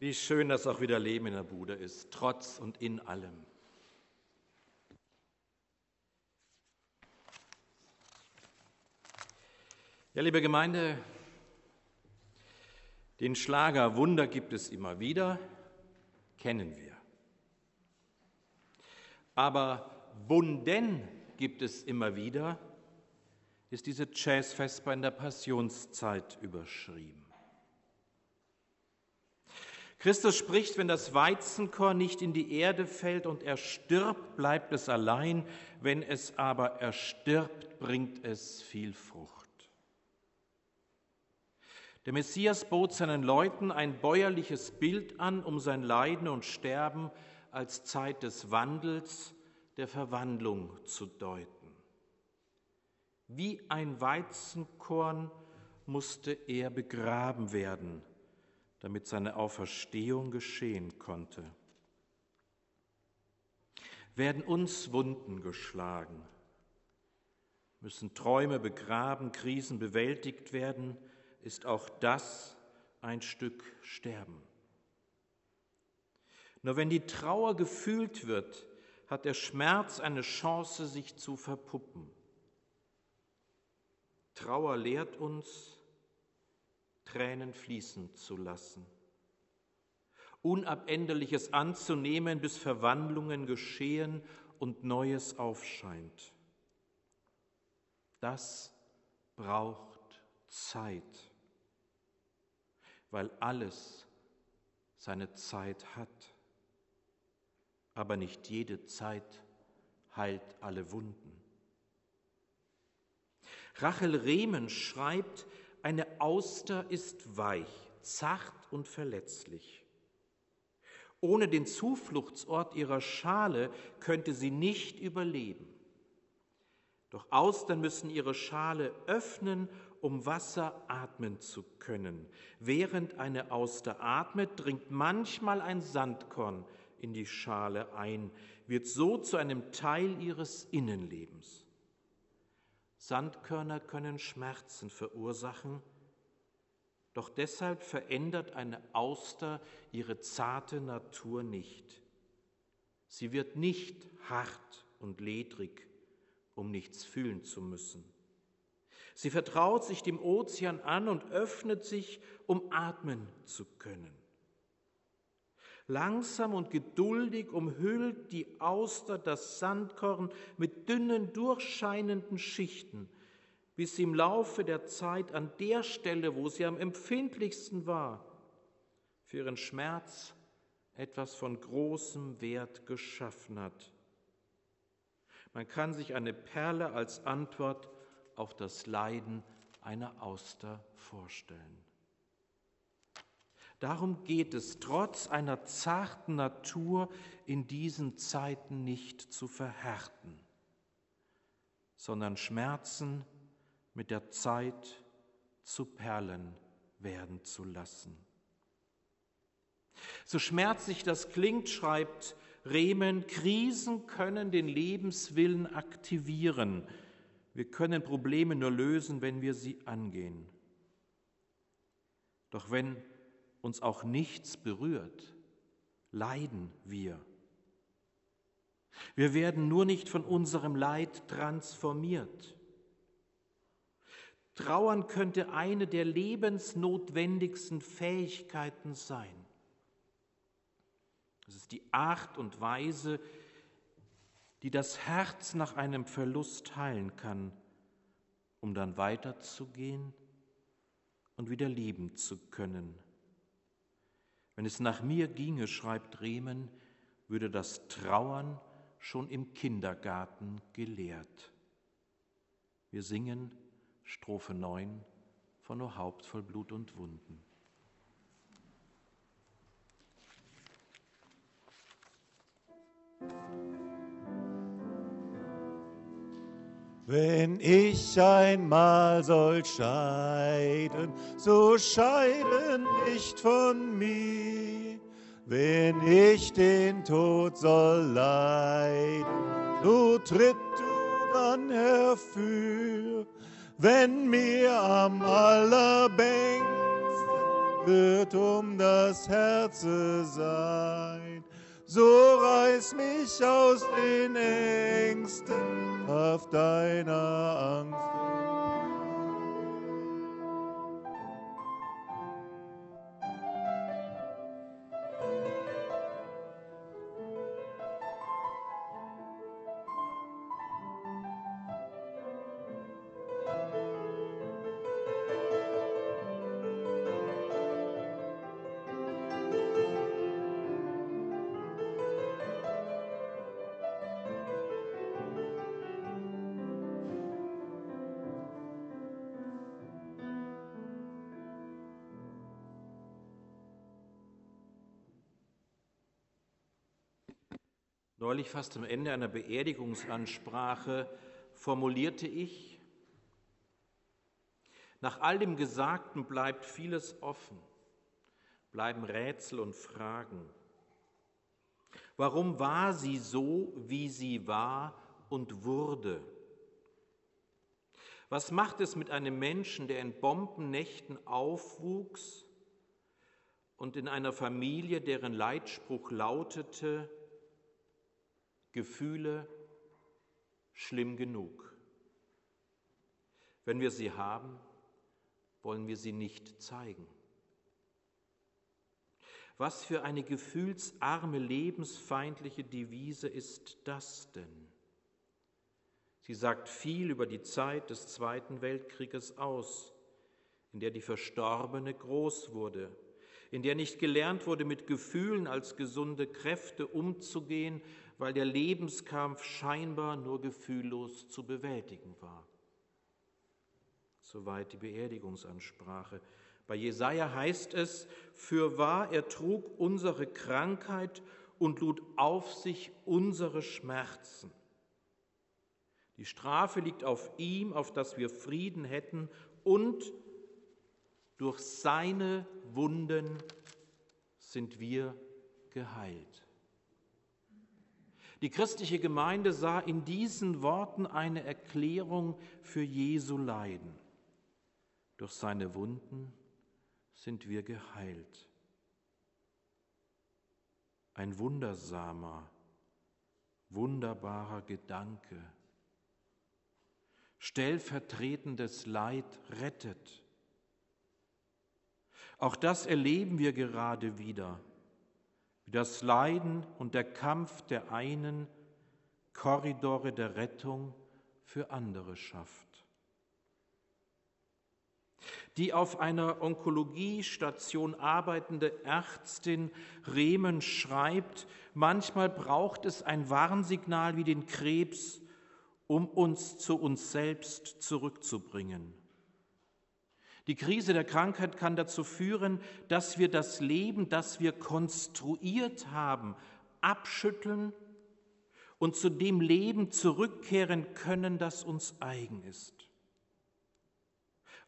Wie schön, dass auch wieder Leben in der Bude ist, trotz und in allem. Ja, liebe Gemeinde, den Schlager Wunder gibt es immer wieder, kennen wir. Aber Wunden gibt es immer wieder, ist diese Jazzfesper in der Passionszeit überschrieben. Christus spricht, wenn das Weizenkorn nicht in die Erde fällt und er stirbt, bleibt es allein, wenn es aber erstirbt, bringt es viel Frucht. Der Messias bot seinen Leuten ein bäuerliches Bild an, um sein Leiden und Sterben als Zeit des Wandels, der Verwandlung zu deuten. Wie ein Weizenkorn musste er begraben werden, damit seine Auferstehung geschehen konnte. Werden uns Wunden geschlagen, müssen Träume begraben, Krisen bewältigt werden, ist auch das ein Stück Sterben. Nur wenn die Trauer gefühlt wird, hat der Schmerz eine Chance, sich zu verpuppen. Trauer lehrt uns, Tränen fließen zu lassen, Unabänderliches anzunehmen, bis Verwandlungen geschehen und Neues aufscheint. Das braucht Zeit, weil alles seine Zeit hat. Aber nicht jede Zeit heilt alle Wunden. Rachel Rehmen schreibt, eine Auster ist weich, zart und verletzlich. Ohne den Zufluchtsort ihrer Schale könnte sie nicht überleben. Doch Austern müssen ihre Schale öffnen, um Wasser atmen zu können. Während eine Auster atmet, dringt manchmal ein Sandkorn in die Schale ein, wird so zu einem Teil ihres Innenlebens. Sandkörner können Schmerzen verursachen, doch deshalb verändert eine Auster ihre zarte Natur nicht. Sie wird nicht hart und ledrig, um nichts fühlen zu müssen. Sie vertraut sich dem Ozean an und öffnet sich, um atmen zu können. Langsam und geduldig umhüllt die Auster das Sandkorn mit dünnen, durchscheinenden Schichten, bis sie im Laufe der Zeit an der Stelle, wo sie am empfindlichsten war, für ihren Schmerz etwas von großem Wert geschaffen hat. Man kann sich eine Perle als Antwort auf das Leiden einer Auster vorstellen. Darum geht es, trotz einer zarten Natur in diesen Zeiten nicht zu verhärten, sondern Schmerzen mit der Zeit zu Perlen werden zu lassen. So schmerzlich das klingt, schreibt Rehmen, Krisen können den Lebenswillen aktivieren. Wir können Probleme nur lösen, wenn wir sie angehen. Doch wenn uns auch nichts berührt, leiden wir. Wir werden nur nicht von unserem Leid transformiert. Trauern könnte eine der lebensnotwendigsten Fähigkeiten sein. Es ist die Art und Weise, die das Herz nach einem Verlust heilen kann, um dann weiterzugehen und wieder lieben zu können. Wenn es nach mir ginge, schreibt Rehmen, würde das Trauern schon im Kindergarten gelehrt. Wir singen Strophe 9 von O Haupt voll Blut und Wunden. Wenn ich einmal soll scheiden, so scheiden nicht von mir. Wenn ich den Tod soll leiden, so tritt du dann herfür. Wenn mir am allerbängsten wird um das Herze sein. So reiß mich aus den Ängsten, Kraft deiner Angst. Neulich fast am Ende einer Beerdigungsansprache formulierte ich, nach all dem Gesagten bleibt vieles offen, bleiben Rätsel und Fragen. Warum war sie so, wie sie war und wurde? Was macht es mit einem Menschen, der in Bombennächten aufwuchs und in einer Familie, deren Leitspruch lautete, Gefühle schlimm genug. Wenn wir sie haben, wollen wir sie nicht zeigen. Was für eine gefühlsarme, lebensfeindliche Devise ist das denn? Sie sagt viel über die Zeit des Zweiten Weltkrieges aus, in der die Verstorbene groß wurde, in der nicht gelernt wurde, mit Gefühlen als gesunde Kräfte umzugehen, weil der Lebenskampf scheinbar nur gefühllos zu bewältigen war. Soweit die Beerdigungsansprache. Bei Jesaja heißt es: Für wahr, er trug unsere Krankheit und lud auf sich unsere Schmerzen. Die Strafe liegt auf ihm, auf dass wir Frieden hätten und durch seine Wunden sind wir geheilt. Die christliche Gemeinde sah in diesen Worten eine Erklärung für Jesu Leiden. Durch seine Wunden sind wir geheilt. Ein wundersamer, wunderbarer Gedanke. Stellvertretendes Leid rettet. Auch das erleben wir gerade wieder wie das Leiden und der Kampf der einen Korridore der Rettung für andere schafft. Die auf einer Onkologiestation arbeitende Ärztin Rehmen schreibt, manchmal braucht es ein Warnsignal wie den Krebs, um uns zu uns selbst zurückzubringen. Die Krise der Krankheit kann dazu führen, dass wir das Leben, das wir konstruiert haben, abschütteln und zu dem Leben zurückkehren können, das uns eigen ist.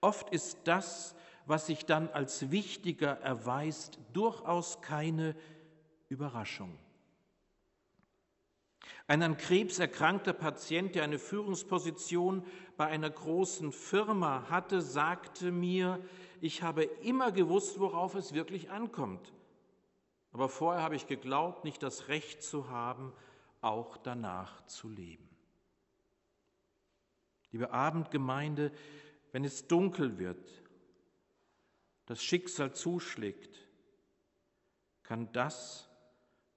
Oft ist das, was sich dann als wichtiger erweist, durchaus keine Überraschung. Ein an Krebs erkrankter Patient, der eine Führungsposition bei einer großen Firma hatte, sagte mir, ich habe immer gewusst, worauf es wirklich ankommt. Aber vorher habe ich geglaubt, nicht das Recht zu haben, auch danach zu leben. Liebe Abendgemeinde, wenn es dunkel wird, das Schicksal zuschlägt, kann das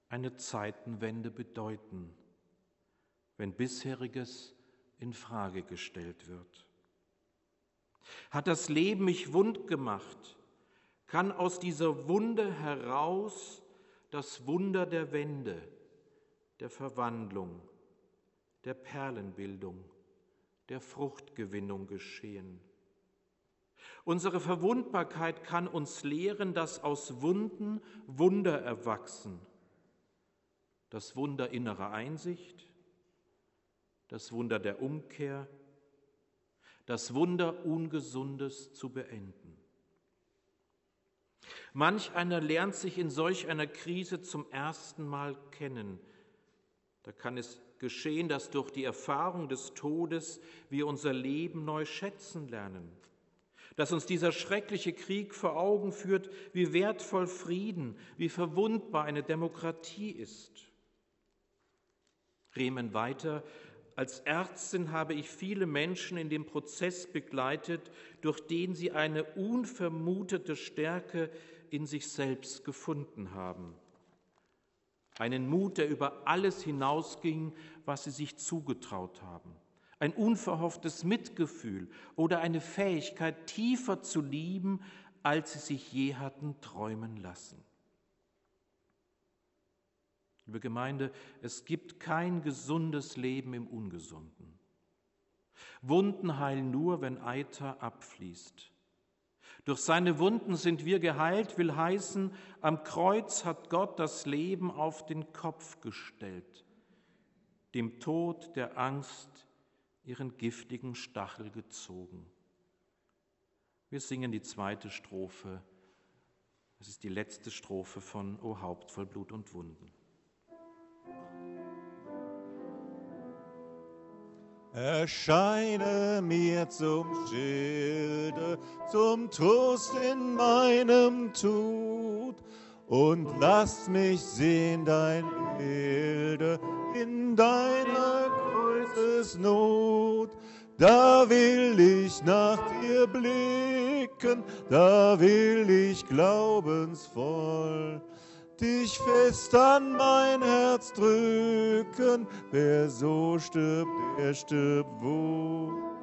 eine Zeitenwende bedeuten wenn bisheriges in Frage gestellt wird. Hat das Leben mich wund gemacht, kann aus dieser Wunde heraus das Wunder der Wende, der Verwandlung, der Perlenbildung, der Fruchtgewinnung geschehen. Unsere Verwundbarkeit kann uns lehren, dass aus Wunden Wunder erwachsen. Das Wunder innerer Einsicht, das Wunder der Umkehr, das Wunder Ungesundes zu beenden. Manch einer lernt sich in solch einer Krise zum ersten Mal kennen. Da kann es geschehen, dass durch die Erfahrung des Todes wir unser Leben neu schätzen lernen, dass uns dieser schreckliche Krieg vor Augen führt, wie wertvoll Frieden, wie verwundbar eine Demokratie ist. Remen weiter, als Ärztin habe ich viele Menschen in dem Prozess begleitet, durch den sie eine unvermutete Stärke in sich selbst gefunden haben. Einen Mut, der über alles hinausging, was sie sich zugetraut haben. Ein unverhofftes Mitgefühl oder eine Fähigkeit, tiefer zu lieben, als sie sich je hatten träumen lassen. Liebe Gemeinde, es gibt kein gesundes Leben im Ungesunden. Wunden heilen nur, wenn Eiter abfließt. Durch seine Wunden sind wir geheilt, will heißen, am Kreuz hat Gott das Leben auf den Kopf gestellt, dem Tod der Angst ihren giftigen Stachel gezogen. Wir singen die zweite Strophe. Es ist die letzte Strophe von O Haupt voll Blut und Wunden. Erscheine mir zum Schilde, zum Trost in meinem Tod und lass mich sehen dein Bilde in deiner Kreuzesnot. Da will ich nach dir blicken, da will ich glaubensvoll dich fest an mein Herz drücken. Wer so stirbt, der stirbt wohl.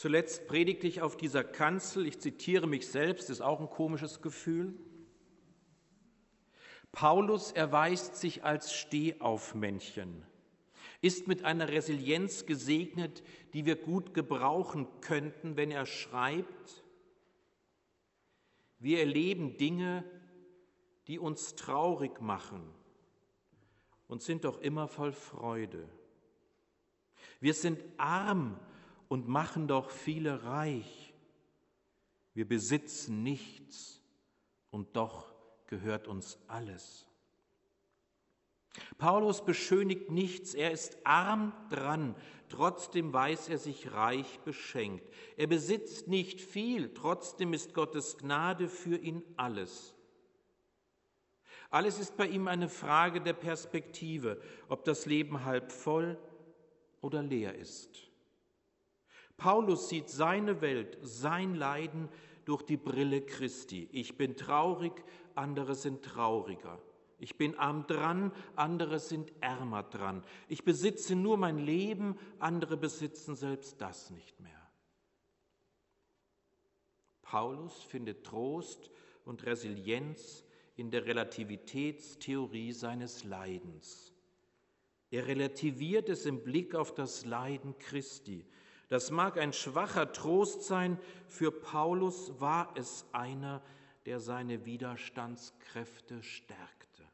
Zuletzt predigte ich auf dieser Kanzel, ich zitiere mich selbst, ist auch ein komisches Gefühl. Paulus erweist sich als Stehaufmännchen, ist mit einer Resilienz gesegnet, die wir gut gebrauchen könnten, wenn er schreibt, wir erleben Dinge, die uns traurig machen und sind doch immer voll Freude. Wir sind arm und machen doch viele reich. Wir besitzen nichts und doch gehört uns alles. Paulus beschönigt nichts, er ist arm dran, trotzdem weiß er sich reich beschenkt. Er besitzt nicht viel, trotzdem ist Gottes Gnade für ihn alles. Alles ist bei ihm eine Frage der Perspektive, ob das Leben halb voll oder leer ist. Paulus sieht seine Welt, sein Leiden durch die Brille Christi. Ich bin traurig, andere sind trauriger. Ich bin arm dran, andere sind ärmer dran. Ich besitze nur mein Leben, andere besitzen selbst das nicht mehr. Paulus findet Trost und Resilienz in der Relativitätstheorie seines Leidens. Er relativiert es im Blick auf das Leiden Christi. Das mag ein schwacher Trost sein, für Paulus war es einer, der seine Widerstandskräfte stärkte.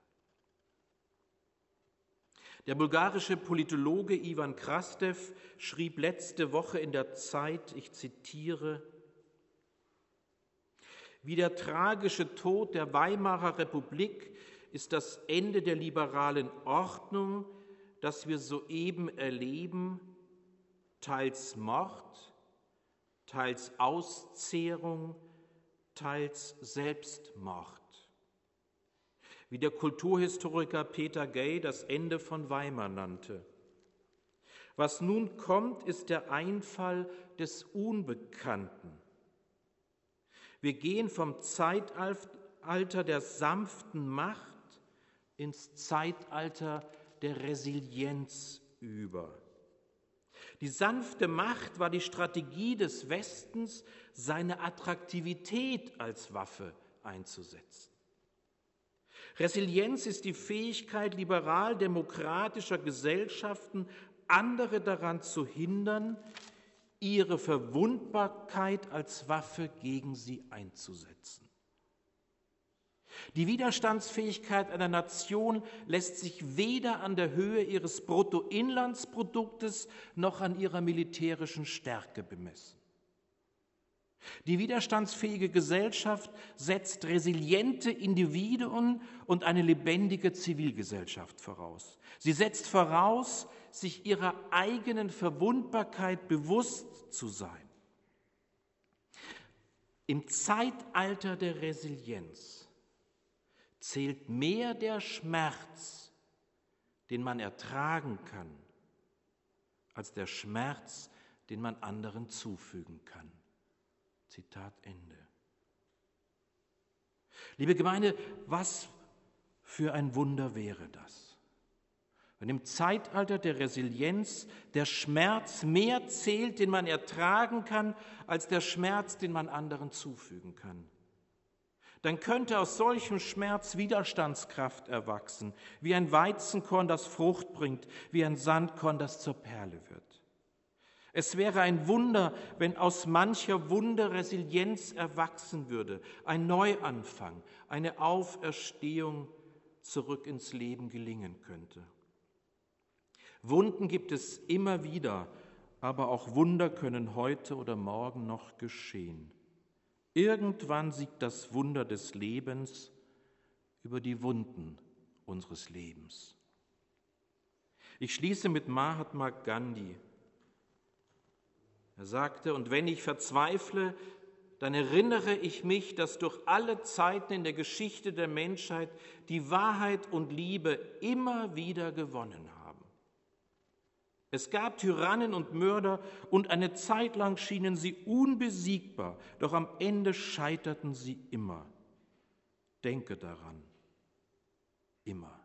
Der bulgarische Politologe Ivan Krastev schrieb letzte Woche in der Zeit, ich zitiere, wie der tragische Tod der Weimarer Republik ist das Ende der liberalen Ordnung, das wir soeben erleben, teils Mord, teils Auszehrung, teils Selbstmord. Wie der Kulturhistoriker Peter Gay das Ende von Weimar nannte. Was nun kommt, ist der Einfall des Unbekannten. Wir gehen vom Zeitalter der sanften Macht ins Zeitalter der Resilienz über. Die sanfte Macht war die Strategie des Westens, seine Attraktivität als Waffe einzusetzen. Resilienz ist die Fähigkeit liberal-demokratischer Gesellschaften, andere daran zu hindern, ihre Verwundbarkeit als Waffe gegen sie einzusetzen. Die Widerstandsfähigkeit einer Nation lässt sich weder an der Höhe ihres Bruttoinlandsproduktes noch an ihrer militärischen Stärke bemessen. Die widerstandsfähige Gesellschaft setzt resiliente Individuen und eine lebendige Zivilgesellschaft voraus. Sie setzt voraus, sich ihrer eigenen Verwundbarkeit bewusst zu sein. Im Zeitalter der Resilienz zählt mehr der Schmerz, den man ertragen kann, als der Schmerz, den man anderen zufügen kann. Zitat Ende. Liebe Gemeinde, was für ein Wunder wäre das? Wenn im Zeitalter der Resilienz der Schmerz mehr zählt, den man ertragen kann, als der Schmerz, den man anderen zufügen kann dann könnte aus solchem Schmerz Widerstandskraft erwachsen, wie ein Weizenkorn, das Frucht bringt, wie ein Sandkorn, das zur Perle wird. Es wäre ein Wunder, wenn aus mancher Wunde Resilienz erwachsen würde, ein Neuanfang, eine Auferstehung zurück ins Leben gelingen könnte. Wunden gibt es immer wieder, aber auch Wunder können heute oder morgen noch geschehen. Irgendwann siegt das Wunder des Lebens über die Wunden unseres Lebens. Ich schließe mit Mahatma Gandhi. Er sagte, und wenn ich verzweifle, dann erinnere ich mich, dass durch alle Zeiten in der Geschichte der Menschheit die Wahrheit und Liebe immer wieder gewonnen haben. Es gab Tyrannen und Mörder und eine Zeit lang schienen sie unbesiegbar, doch am Ende scheiterten sie immer. Denke daran, immer.